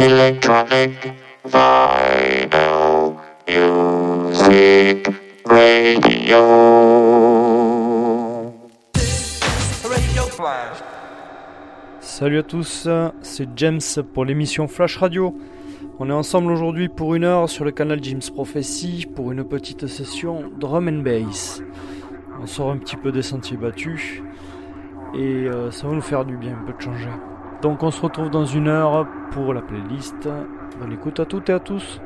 Electronic Music Radio. Salut à tous, c'est James pour l'émission Flash Radio. On est ensemble aujourd'hui pour une heure sur le canal James Prophecy pour une petite session drum and bass. On sort un petit peu des sentiers battus et euh, ça va nous faire du bien un peu de changer. Donc on se retrouve dans une heure pour la playlist. Bonne écoute à toutes et à tous.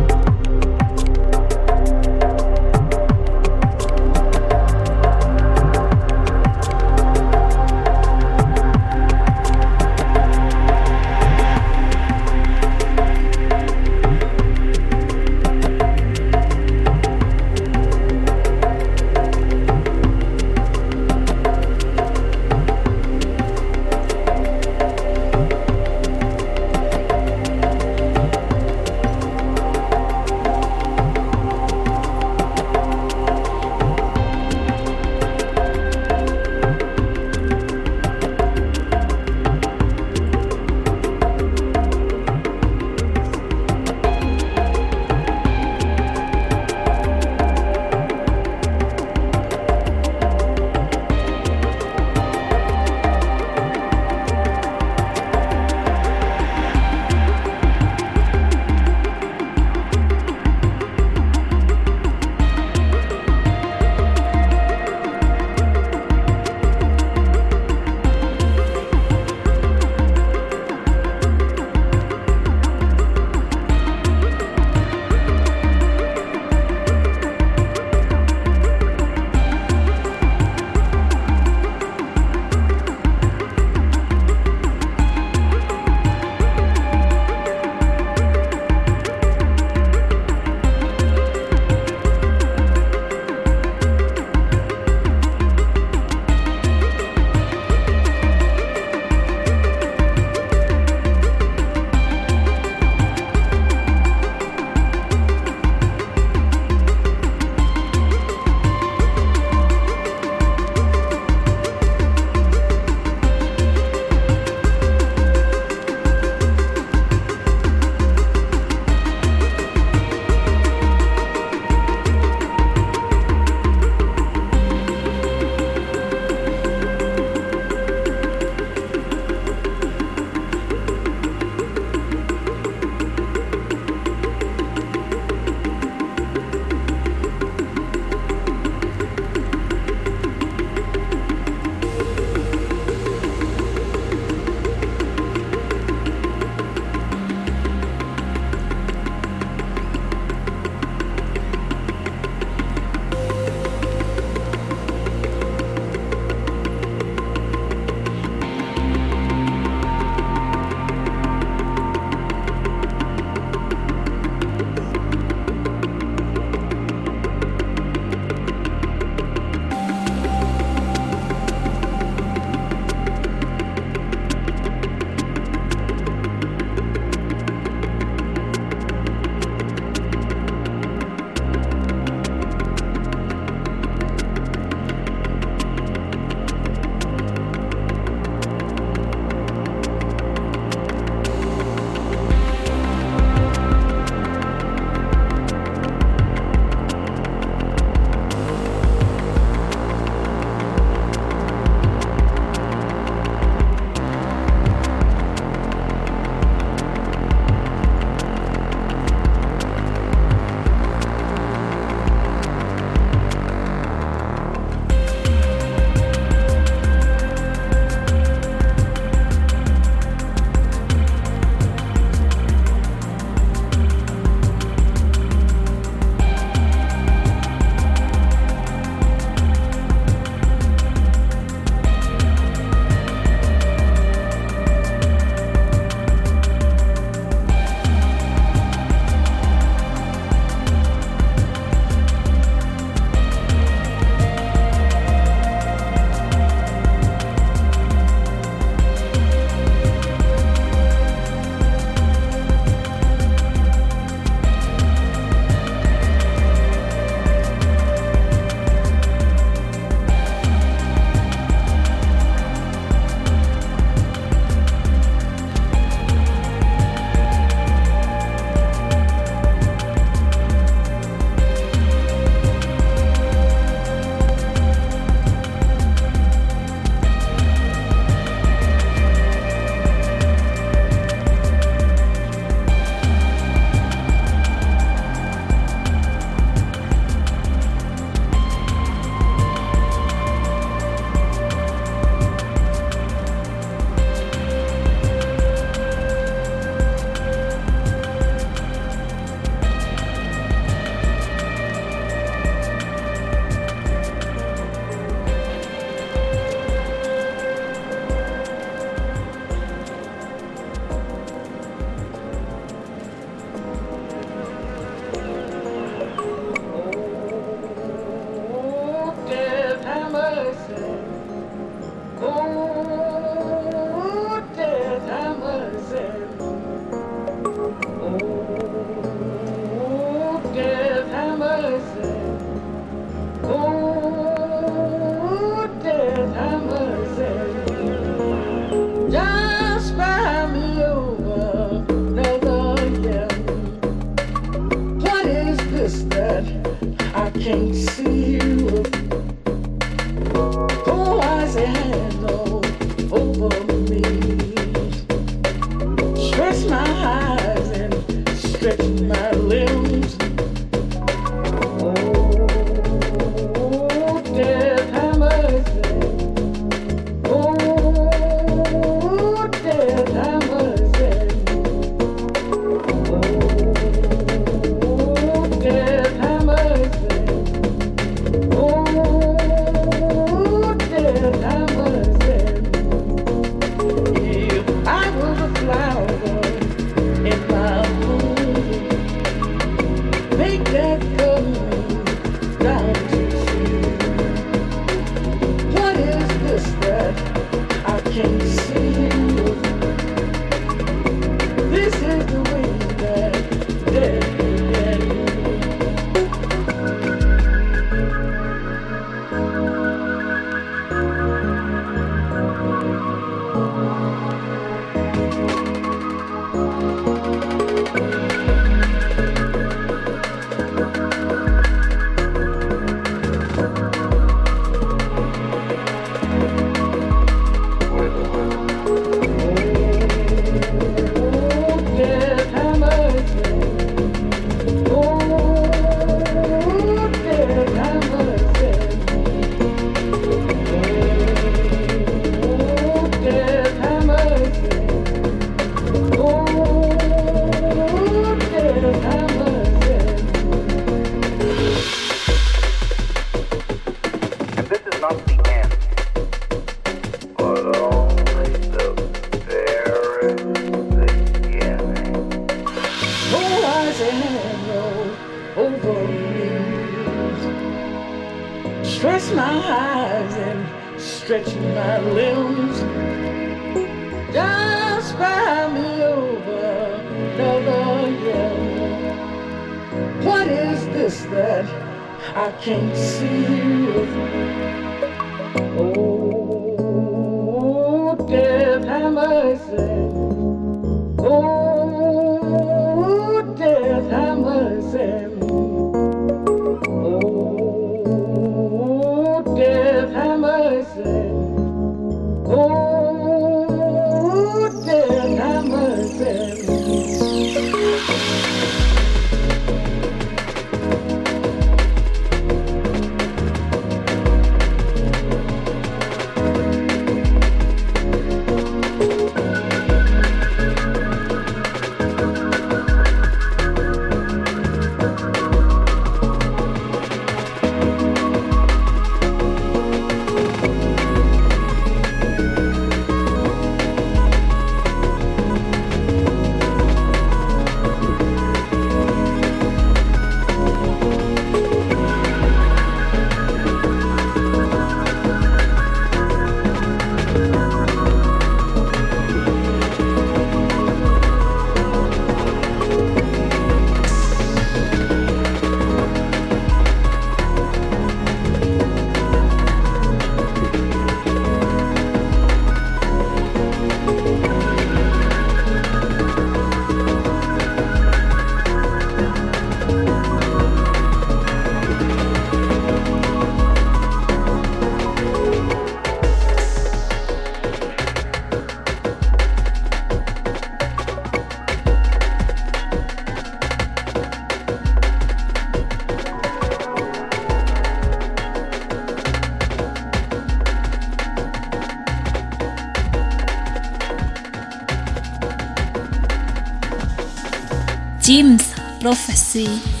Jim's Prophecy.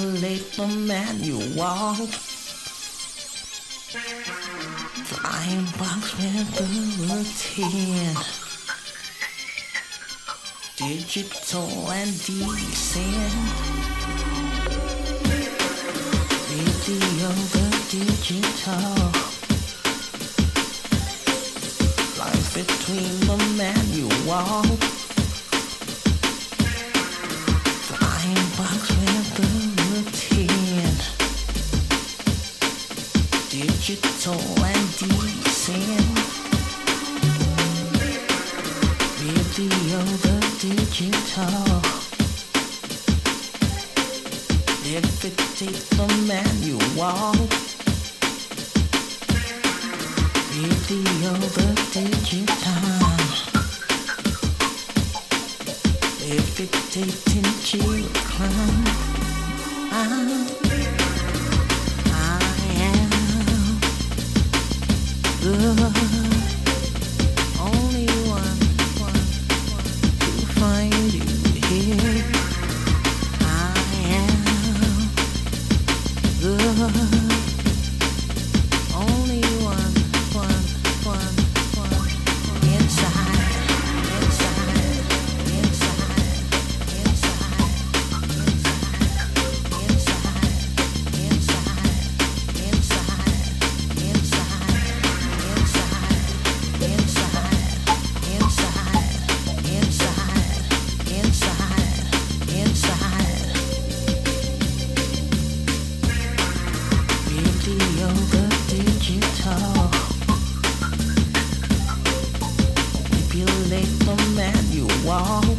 late for the iron box with the routine. Digital and decent. radio the digital. Life between the manual. iron box digital and decent. Video the digital. If it takes the manual. Video the digital. if it Levitating children. Ah. faithful man you are.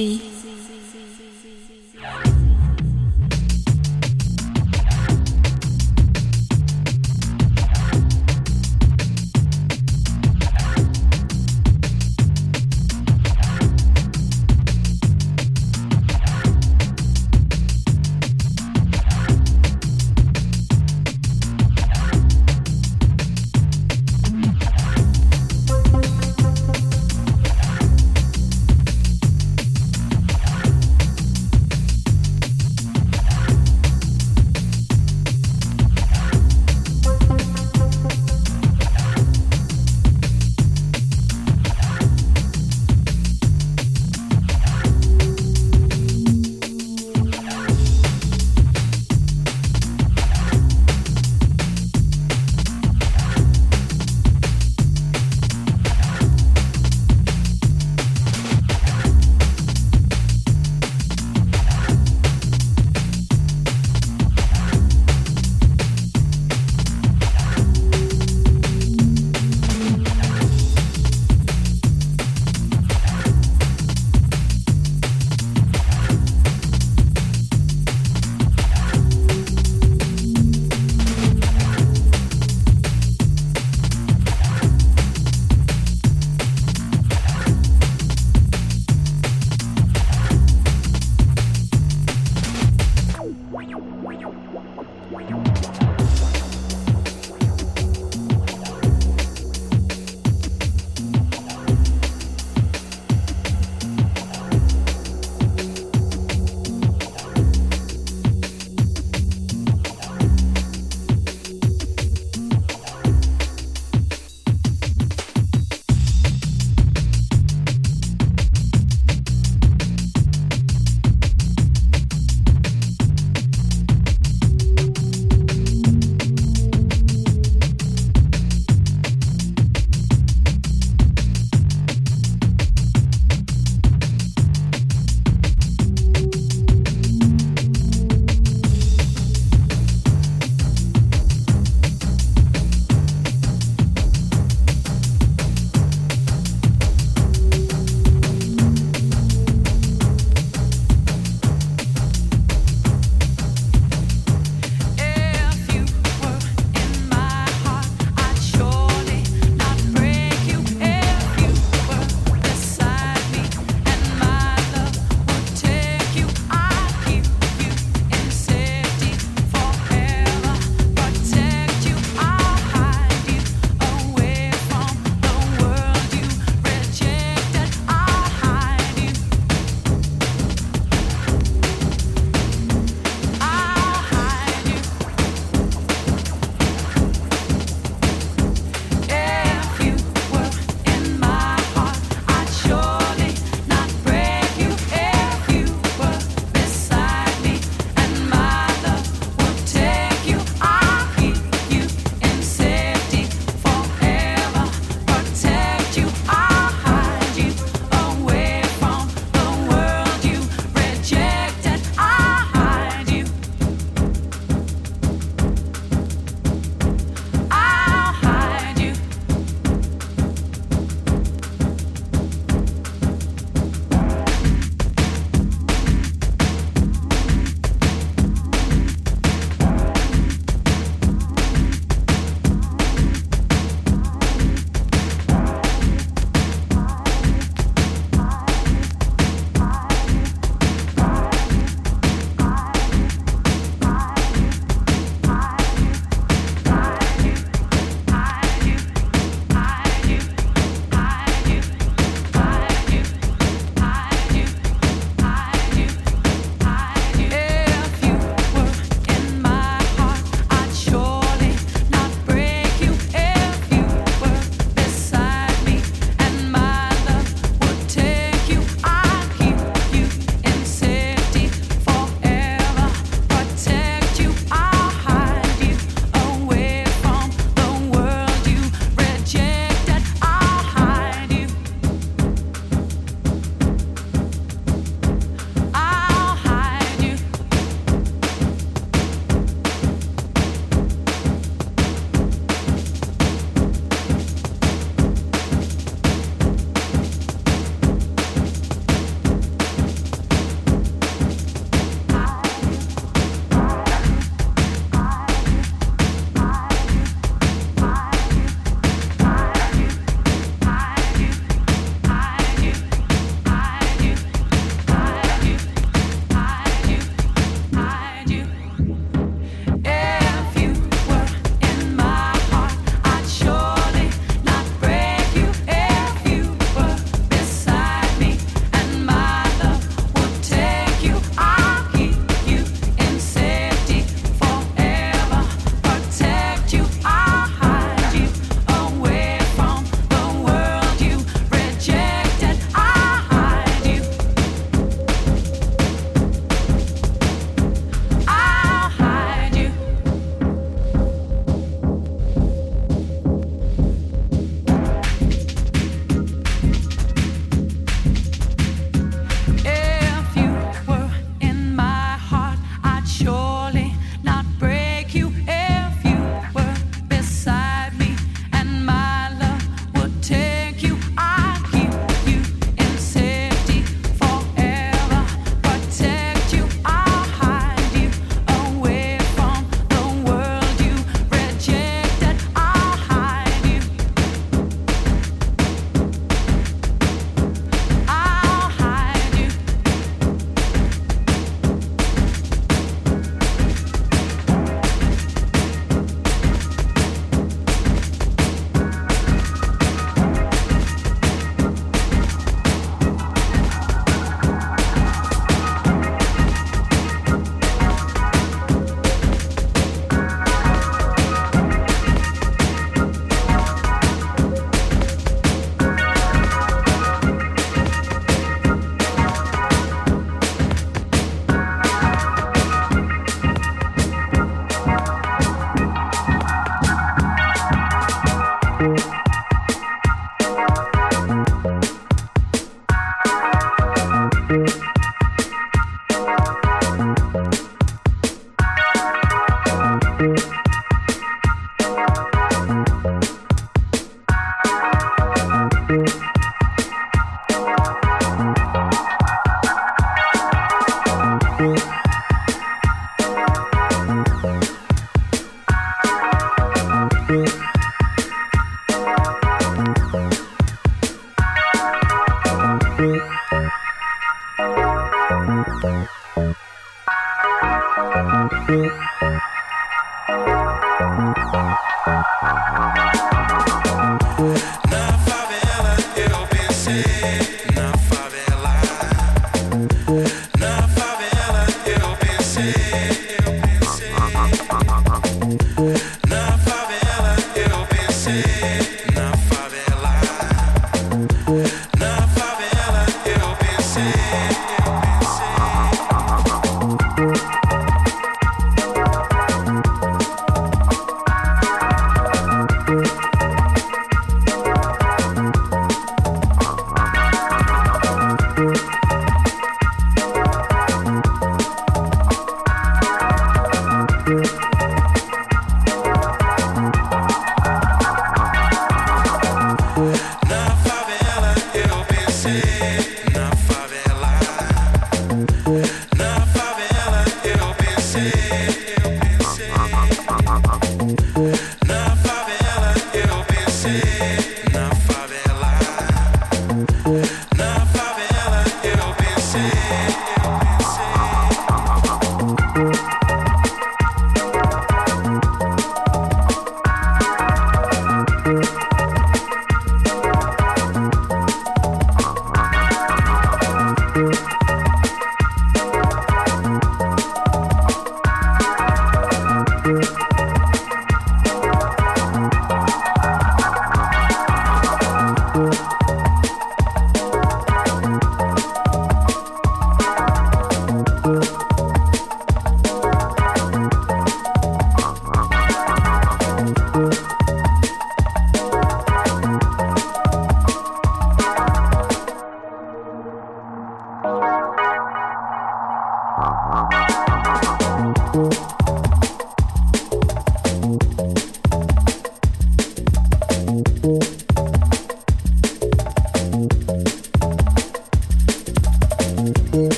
Prophecy.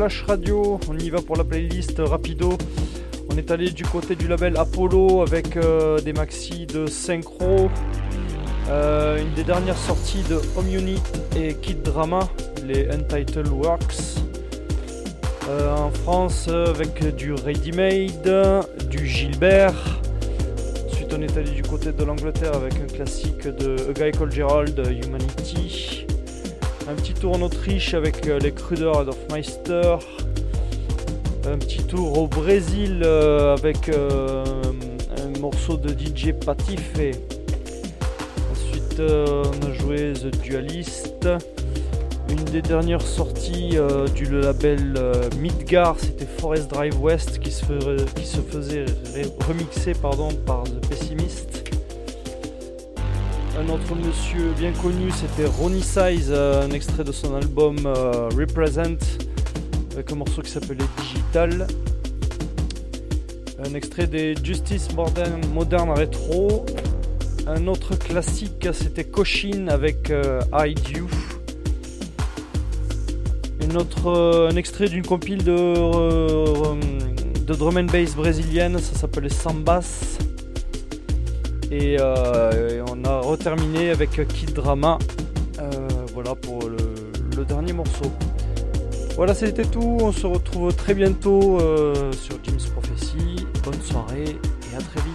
Radio. On y va pour la playlist rapido. On est allé du côté du label Apollo avec euh, des maxi de synchro. Euh, une des dernières sorties de Home Unit et Kid Drama, les Untitled Works. Euh, en France avec du Ready Made, du Gilbert. Ensuite on est allé du côté de l'Angleterre avec un classique de A Guy Called Gerald, Humanity. Tour en Autriche avec euh, les Kruder et Dorfmeister. Un petit tour au Brésil euh, avec euh, un morceau de DJ Patif. Et ensuite, on a joué The Dualist. Une des dernières sorties du label Midgar, c'était Forest Drive West qui se, faisait remixer pardon, par The Pessimist. Un autre monsieur bien connu, c'était Ronnie Size, euh, un extrait de son album euh, Represent, avec un morceau qui s'appelait Digital. Un extrait des Justice Modern, Modern Retro. Un autre classique, c'était Koshin avec euh, Hide You. Une autre, euh, un extrait d'une compile de, drum and bass brésilienne, ça s'appelait Sambas. Reterminé avec Kid Drama. Euh, voilà pour le, le dernier morceau. Voilà, c'était tout. On se retrouve très bientôt euh, sur Jim's Prophecy. Bonne soirée et à très vite.